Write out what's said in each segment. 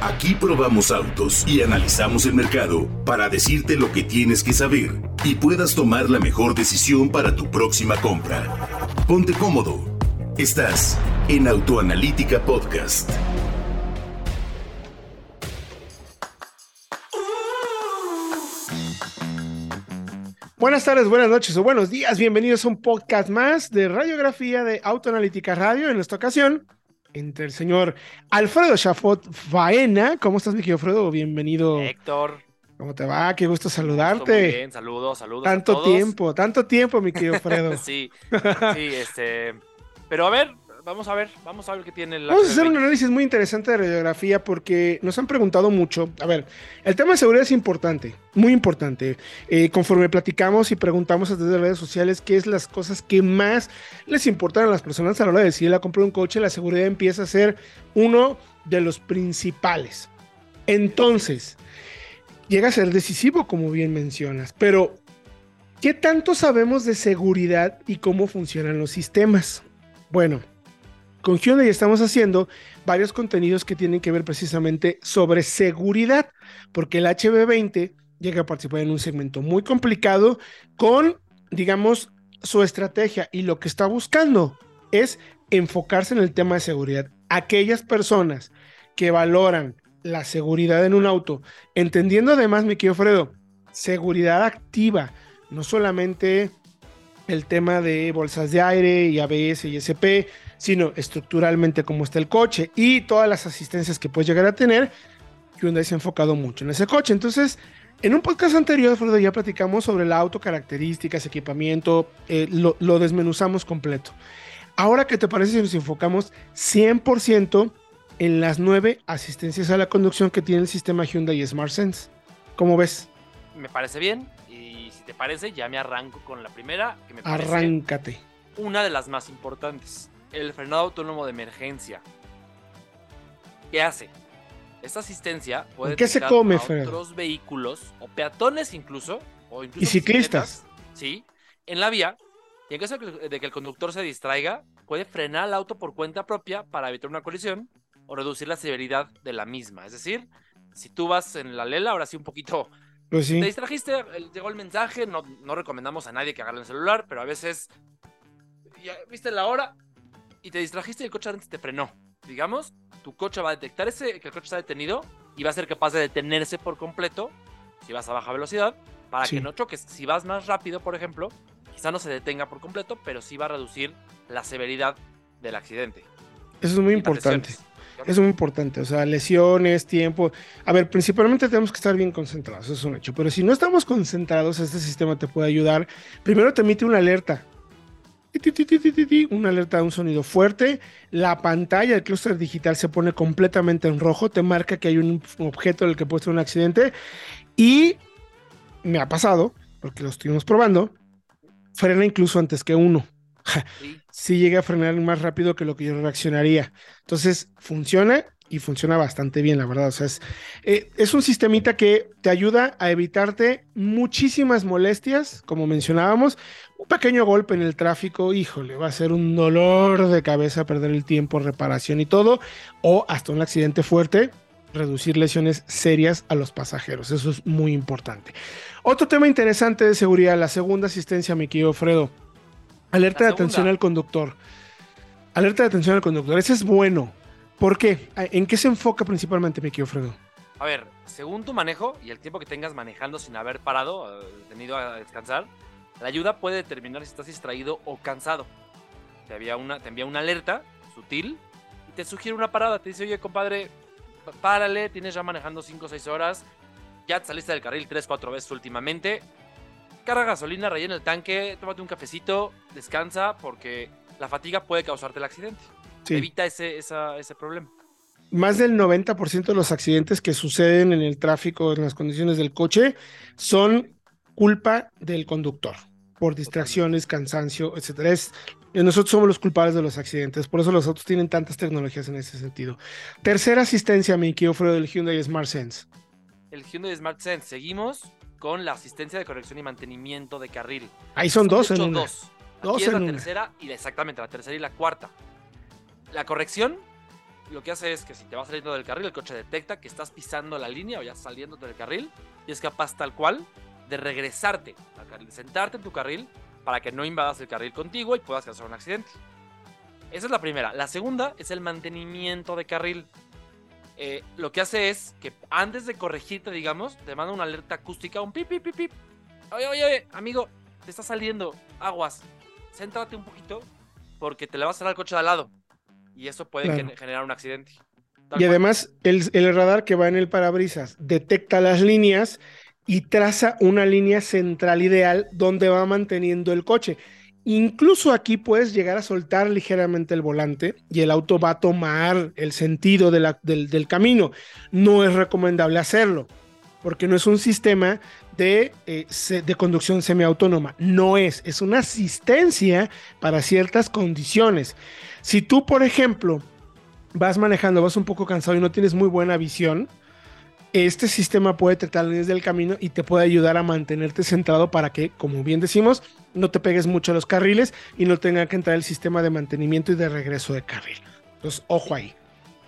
Aquí probamos autos y analizamos el mercado para decirte lo que tienes que saber y puedas tomar la mejor decisión para tu próxima compra. Ponte cómodo. Estás en Autoanalítica Podcast. Buenas tardes, buenas noches o buenos días. Bienvenidos a un podcast más de radiografía de Autoanalítica Radio. En esta ocasión, entre el señor Alfredo Chafot Faena. ¿Cómo estás, mi querido Alfredo? Bienvenido. Héctor. ¿Cómo te va? Qué gusto saludarte. Muy bien, saludos, saludos. Tanto tiempo, tanto tiempo, mi querido Alfredo. sí, sí, este. Pero a ver, vamos a ver, vamos a ver qué tiene la. Vamos a hacer un análisis muy interesante de radiografía porque nos han preguntado mucho. A ver, el tema de seguridad es importante, muy importante. Eh, conforme platicamos y preguntamos a través de redes sociales qué es las cosas que más les importan a las personas a la hora de decidir la compra de un coche, la seguridad empieza a ser uno de los principales. Entonces, llega a ser decisivo, como bien mencionas, pero ¿qué tanto sabemos de seguridad y cómo funcionan los sistemas? Bueno, con Hyundai estamos haciendo varios contenidos que tienen que ver precisamente sobre seguridad, porque el HB20 llega a participar en un segmento muy complicado con, digamos, su estrategia y lo que está buscando es enfocarse en el tema de seguridad. Aquellas personas que valoran la seguridad en un auto, entendiendo además, mi querido Fredo, seguridad activa, no solamente el tema de bolsas de aire y ABS y SP, sino estructuralmente cómo está el coche y todas las asistencias que puedes llegar a tener, Hyundai se ha enfocado mucho en ese coche. Entonces, en un podcast anterior, Fredo, ya platicamos sobre el auto, características, equipamiento, eh, lo, lo, desmenuzamos completo. Ahora, ¿qué te parece si nos enfocamos 100% en las nueve asistencias a la conducción que tiene el sistema Hyundai Smart Sense? ¿Cómo ves? Me parece bien. Y si te parece, ya me arranco con la primera. Que me parece Arráncate. Una de las más importantes el frenado autónomo de emergencia. ¿Qué hace? Esta asistencia puede ¿Qué se come, a otros vehículos o peatones incluso o incluso y ciclistas. Sí, en la vía. Y en caso de que el conductor se distraiga, puede frenar el auto por cuenta propia para evitar una colisión o reducir la severidad de la misma. Es decir, si tú vas en la lela, ahora sí un poquito pues sí. Te distrajiste, llegó el mensaje, no, no recomendamos a nadie que agarre el celular, pero a veces ya viste la hora, y te distrajiste y el coche antes te frenó. Digamos, tu coche va a detectar ese, que el coche está detenido y va a ser capaz de detenerse por completo si vas a baja velocidad para Sí. que no choques. Si vas más rápido, por ejemplo, quizá no se detenga por completo, pero sí va a reducir la severidad del accidente. Eso es muy importante. Eso es muy importante, o sea, lesiones, tiempo. A ver, principalmente tenemos que estar bien concentrados, eso es un hecho. Pero si no estamos concentrados, este sistema te puede ayudar. Primero te emite una alerta. Una alerta de un sonido fuerte. La pantalla del clúster digital se pone completamente en rojo. Te marca que hay un objeto en el que puede ser un accidente. Y me ha pasado, porque lo estuvimos probando, frena incluso antes que uno. Sí. sí llega a frenar más rápido que lo que yo reaccionaría. Entonces, funciona y funciona bastante bien, la verdad. O sea, es, eh, es un sistemita que te ayuda a evitarte muchísimas molestias, como mencionábamos. Un pequeño golpe en el tráfico, híjole, va a ser un dolor de cabeza perder el tiempo, reparación y todo, o hasta un accidente fuerte, reducir lesiones serias a los pasajeros. Eso es muy importante. Otro tema interesante de seguridad, la segunda asistencia, mi querido Fredo. Alerta de atención al conductor. Alerta de atención al conductor. Ese es bueno. ¿Por qué? ¿En qué se enfoca principalmente, mi Fredo? A ver, según tu manejo y el tiempo que tengas manejando sin haber parado, eh, tenido a descansar, la ayuda puede determinar si estás distraído o cansado. Te, había una, te envía una alerta sutil y te sugiere una parada. Te dice, oye, compadre, párale, tienes ya manejando 5 o 6 horas, ya te saliste del carril 3, 4 veces últimamente. Carga gasolina, rellena el tanque, tómate un cafecito, descansa, porque la fatiga puede causarte el accidente. Sí. Evita ese, esa- ese problema. Más del 90% de los accidentes que suceden en el tráfico, en las condiciones del coche, son culpa del conductor. Por distracciones, cansancio, etcétera. Es- eh, nosotros somos los culpables de los accidentes. Por eso los autos tienen tantas tecnologías en ese sentido. Tercera asistencia, mi querido Fredo, del Hyundai Smart Sense. el Hyundai Smart Sense. Seguimos con la asistencia de corrección y mantenimiento de carril. Ahí son dos en una. dos. Aquí Dos es la una. tercera y exactamente la tercera y la cuarta. La corrección lo que hace es que si te vas saliendo del carril, el coche detecta que estás pisando la línea o ya saliendo del carril y es capaz tal cual de regresarte al carril, sentarte en tu carril para que no invadas el carril contigo y puedas causar un accidente. Esa es la primera. La segunda es el mantenimiento de carril. Eh, lo que hace es que antes de corregirte, digamos, te manda una alerta acústica, un pip, pip, pip, pip. Oye, oye, oye, amigo, te está saliendo aguas. Céntrate un poquito porque te le va a salir al coche de al lado. Y eso puede Claro. generar un accidente. Y Tal además, el, el radar que va en el parabrisas detecta las líneas y traza una línea central ideal donde va manteniendo el coche. Incluso aquí puedes llegar a soltar ligeramente el volante y el auto va a tomar el sentido de la- del, del camino. No es recomendable hacerlo porque no es un sistema de, eh, de conducción semiautónoma. No es, es una asistencia para ciertas condiciones. Si tú, por ejemplo, vas manejando, vas un poco cansado y no tienes muy buena visión, este sistema puede las líneas del camino y te puede ayudar a mantenerte centrado para que, como bien decimos, no te pegues mucho a los carriles y no tenga que entrar el sistema de mantenimiento y de regreso de carril. Entonces, ojo ahí.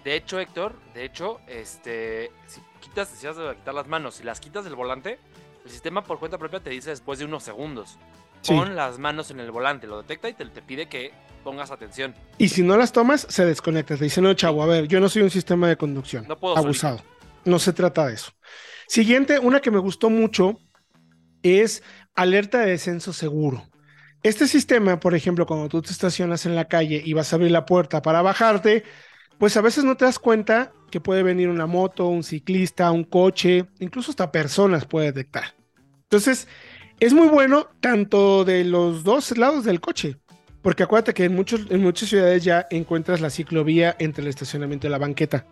De hecho, Héctor, de hecho, este, si quitas, decías de quitar las manos, si las quitas del volante, el sistema por cuenta propia te dice después de unos segundos. Sí. Pon las manos en el volante, lo detecta y te, te pide que pongas atención. Y si no las tomas, se desconecta. Te dice, no, chavo, a ver, yo no soy un sistema de conducción. No puedo Abusado. No se trata de eso. Siguiente, una que me gustó mucho es alerta de descenso seguro. Este sistema, por ejemplo, cuando tú te estacionas en la calle y vas a abrir la puerta para bajarte, pues a veces no te das cuenta que puede venir una moto, un ciclista, un coche, incluso hasta personas puede detectar. Entonces, es muy bueno tanto de los dos lados del coche, porque acuérdate que en, muchos, en muchas ciudades ya encuentras la ciclovía entre el estacionamiento y la banqueta.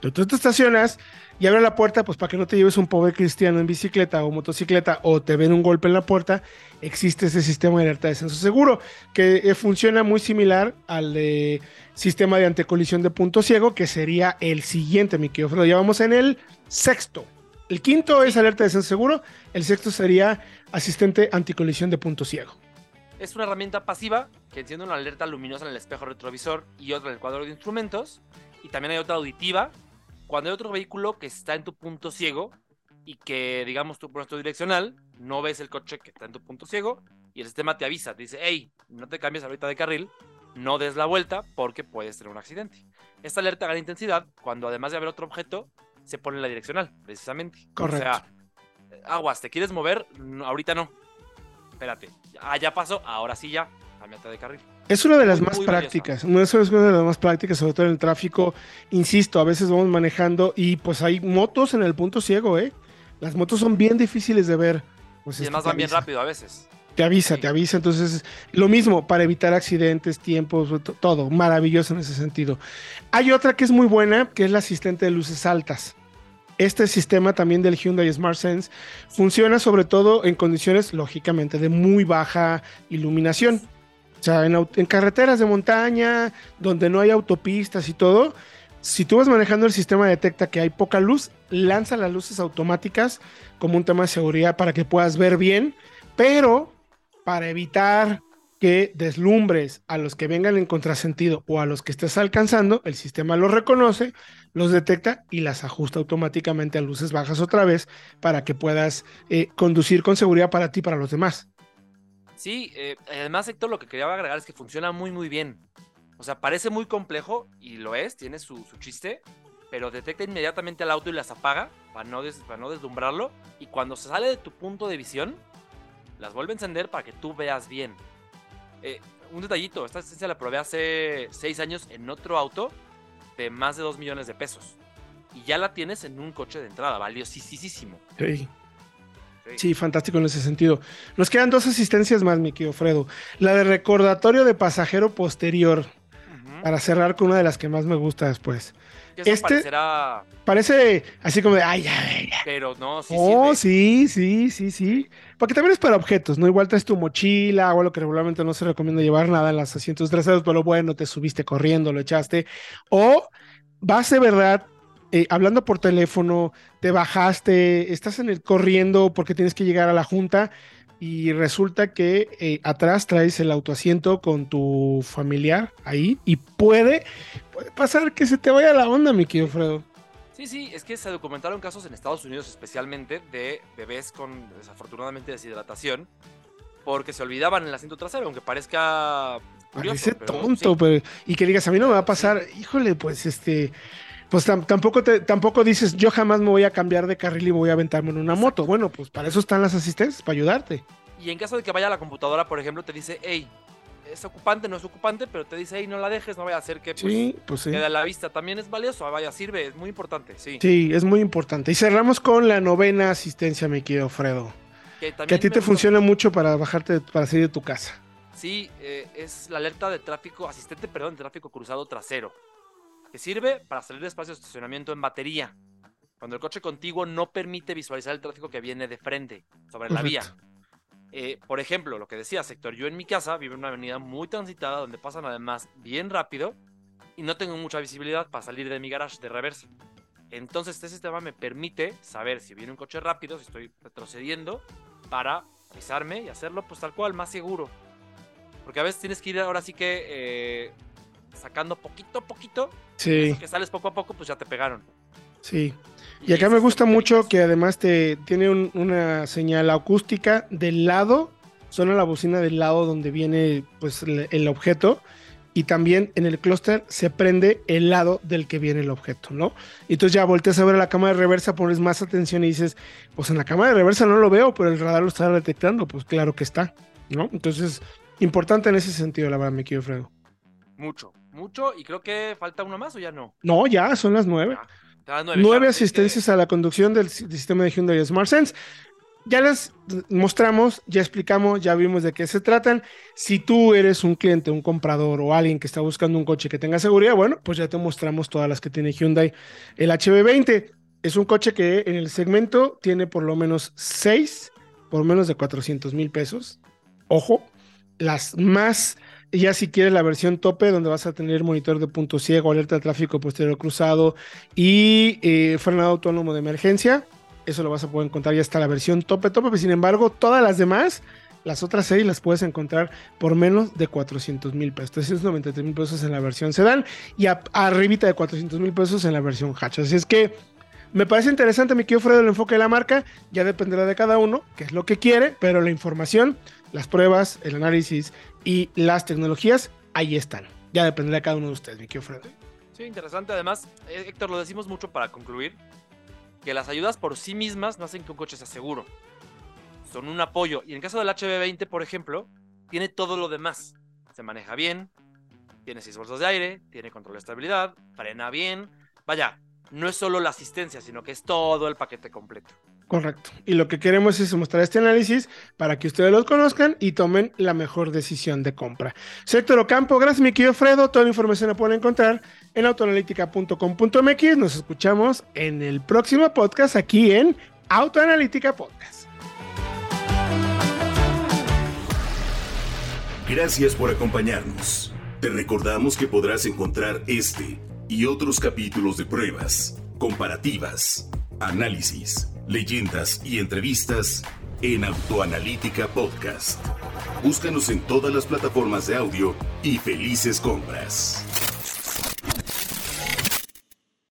Tú te estacionas y abre la puerta, pues para que no te lleves un pobre cristiano en bicicleta o motocicleta o te ven un golpe en la puerta, existe ese sistema de alerta de descenso seguro que eh, funciona muy similar al de sistema de antecolisión de punto ciego, que sería el siguiente, mi querido Fredo. Ya vamos en el sexto. El quinto es alerta de descenso seguro, el sexto sería asistente anticolisión de punto ciego. Es una herramienta pasiva que enciende una alerta luminosa en el espejo retrovisor y otra en el cuadro de instrumentos. Y también hay otra auditiva cuando hay otro vehículo que está en tu punto ciego y que, digamos, tú pones tu direccional, no ves el coche que está en tu punto ciego y el sistema te avisa, te dice, hey, no te cambies ahorita de carril, no des la vuelta porque puedes tener un accidente. Esta alerta gana intensidad cuando además de haber otro objeto, se pone en la direccional, precisamente. Correcto. O sea, aguas, ¿te quieres mover? No, ahorita no. Espérate. Ah, ya pasó, ahora sí ya. Cámbiate de carril. Es una de las Muy, más muy prácticas. Eso es una de las más prácticas, sobre todo en el tráfico. Insisto, a veces vamos manejando y pues hay motos en el punto ciego, ¿eh? Las motos son bien difíciles de ver. Pues Y además van bien rápido a veces. Te avisa, Sí. te avisa. Entonces, lo mismo para evitar accidentes, tiempos, to- todo. Maravilloso en ese sentido. Hay otra que es muy buena, que es la asistente de luces altas. Este sistema también del Hyundai Smart Sense funciona sobre todo en condiciones, lógicamente, de muy baja iluminación. O sea, en, carreteras de montaña, donde no hay autopistas y todo, si tú vas manejando el sistema detecta que hay poca luz, lanza las luces automáticas como un tema de seguridad para que puedas ver bien, pero para evitar que deslumbres a los que vengan en contrasentido o a los que estés alcanzando, el sistema los reconoce, los detecta y las ajusta automáticamente a luces bajas otra vez para que puedas eh, conducir con seguridad para ti y para los demás. Sí, eh, además, Héctor, lo que quería agregar es que funciona muy, muy bien. O sea, parece muy complejo y lo es, tiene su, su chiste, pero detecta inmediatamente al auto y las apaga para no, des- para no deslumbrarlo. Y cuando se sale de tu punto de visión, las vuelve a encender para que tú veas bien. Eh, un detallito, esta asistencia la probé hace 6 años en otro auto de más de 2 millones de pesos. Y ya la tienes en un coche de entrada, valiosísimo. Sí. Sí, fantástico en ese sentido. Nos quedan dos asistencias más, mi querido Fredo. La de recordatorio de pasajero posterior, para cerrar con una de las que más me gusta después. Eso este- parecerá, Parece así como de, ay, ya, ya, pero no, sí oh, sí, sí, sí, sí. Porque también es para objetos, ¿no? Igual traes tu mochila o algo que regularmente no se recomienda llevar nada en los asientos traseros, pero bueno, te subiste corriendo, lo echaste. O vas de verdad eh, hablando por teléfono, te bajaste, estás en el corriendo porque tienes que llegar a la junta. y resulta que eh, atrás traes el autoasiento con tu familiar ahí y puede, puede pasar que se te vaya la onda, mi querido Fredo. Sí, sí, es que se documentaron casos en Estados Unidos especialmente de bebés con desafortunadamente deshidratación porque se olvidaban el asiento trasero, aunque parezca curioso, Parece tonto, pero, y que digas, a mí no me va a pasar, híjole, pues este, pues tampoco, te, tampoco dices, yo jamás me voy a cambiar de carril y voy a aventarme en una moto. Bueno, pues para eso están las asistencias, para ayudarte. Y en caso de que vaya a la computadora, por ejemplo, te dice, hey, es ocupante, no es ocupante, pero te dice, hey, no la dejes, no vaya a hacer que pues, pues quede a la vista. También es valioso, vaya, sirve, es muy importante, sí. Sí, es muy importante. Y cerramos con la novena asistencia, mi querido Fredo. Que, a ti te funciona mucho para bajarte, para salir de tu casa. Sí, eh, es la alerta de tráfico, asistente, perdón, de tráfico cruzado trasero que sirve para salir de espacio de estacionamiento en batería. Cuando el coche contiguo no permite visualizar el tráfico que viene de frente, sobre la vía. Eh, por ejemplo, lo que decía Sector, yo en mi casa vivo en una avenida muy transitada donde pasan además bien rápido y no tengo mucha visibilidad para salir de mi garage de reversa. Entonces este sistema me permite saber si viene un coche rápido, si estoy retrocediendo, para avisarme y hacerlo pues tal cual, más seguro. Porque a veces tienes que ir ahora sí que eh, sacando poquito a poquito. Sí. Que sales poco a poco, pues ya te pegaron. Sí. Y, acá me gusta mucho que además te tiene una señal acústica del lado, suena la bocina del lado donde viene pues el, objeto y también en el clúster se prende el lado del que viene el objeto, ¿no? Y entonces ya volteas a ver la cámara de reversa, pones más atención y dices, pues en la cámara de reversa no lo veo, pero el radar lo está detectando, pues claro que está, ¿no? Entonces, importante en ese sentido, la verdad, mi querido Fredo. Mucho, mucho. Y creo que falta uno más o ya no. No, ya son las nueve. nueve, asistencias a la conducción del sistema de Hyundai SmartSense. Ya les mostramos, ya explicamos, ya vimos de qué se tratan. Si tú eres un cliente, un comprador o alguien que está buscando un coche que tenga seguridad, bueno, pues ya te mostramos todas las que tiene Hyundai. El HB20 es un coche que en el segmento tiene por lo menos seis, por menos de 400 mil pesos. Ojo, las más ya si quieres la versión tope, donde vas a tener monitor de punto ciego, alerta de tráfico posterior cruzado y eh, frenado autónomo de emergencia, eso lo vas a poder encontrar, ya está la versión tope, tope, sin embargo, todas las demás, las otras seis las puedes encontrar por menos de 400 mil pesos, 393 mil pesos en la versión sedán y arribita de 400 mil pesos en la versión hatch. Así es que me parece interesante, mi querido Fredo, el enfoque de la marca, ya dependerá de cada uno, qué es lo que quiere, pero la información, las pruebas, el análisis y las tecnologías, ahí están. Ya dependerá de cada uno de ustedes, mi querido Fred. Sí, interesante. Además, eh, Héctor, lo decimos mucho para concluir, que las ayudas por sí mismas no hacen que un coche sea seguro. Son un apoyo. Y en el caso del HB20, por ejemplo, tiene todo lo demás. Se maneja bien, tiene seis bolsas de aire, tiene control de estabilidad, frena bien. Vaya, no es solo la asistencia, sino que es todo el paquete completo. Correcto. Y lo que queremos es mostrar este análisis para que ustedes los conozcan y tomen la mejor decisión de compra. Sector Ocampo, gracias mi querido Fredo. Toda la información la pueden encontrar en autoanalítica.com.mx. Nos escuchamos en el próximo podcast aquí en Autoanalítica Podcast. Gracias por acompañarnos. Te recordamos que podrás encontrar este y otros capítulos de pruebas, comparativas, análisis leyendas y entrevistas en Autoanalítica Podcast. Búscanos en todas las plataformas de audio y felices compras.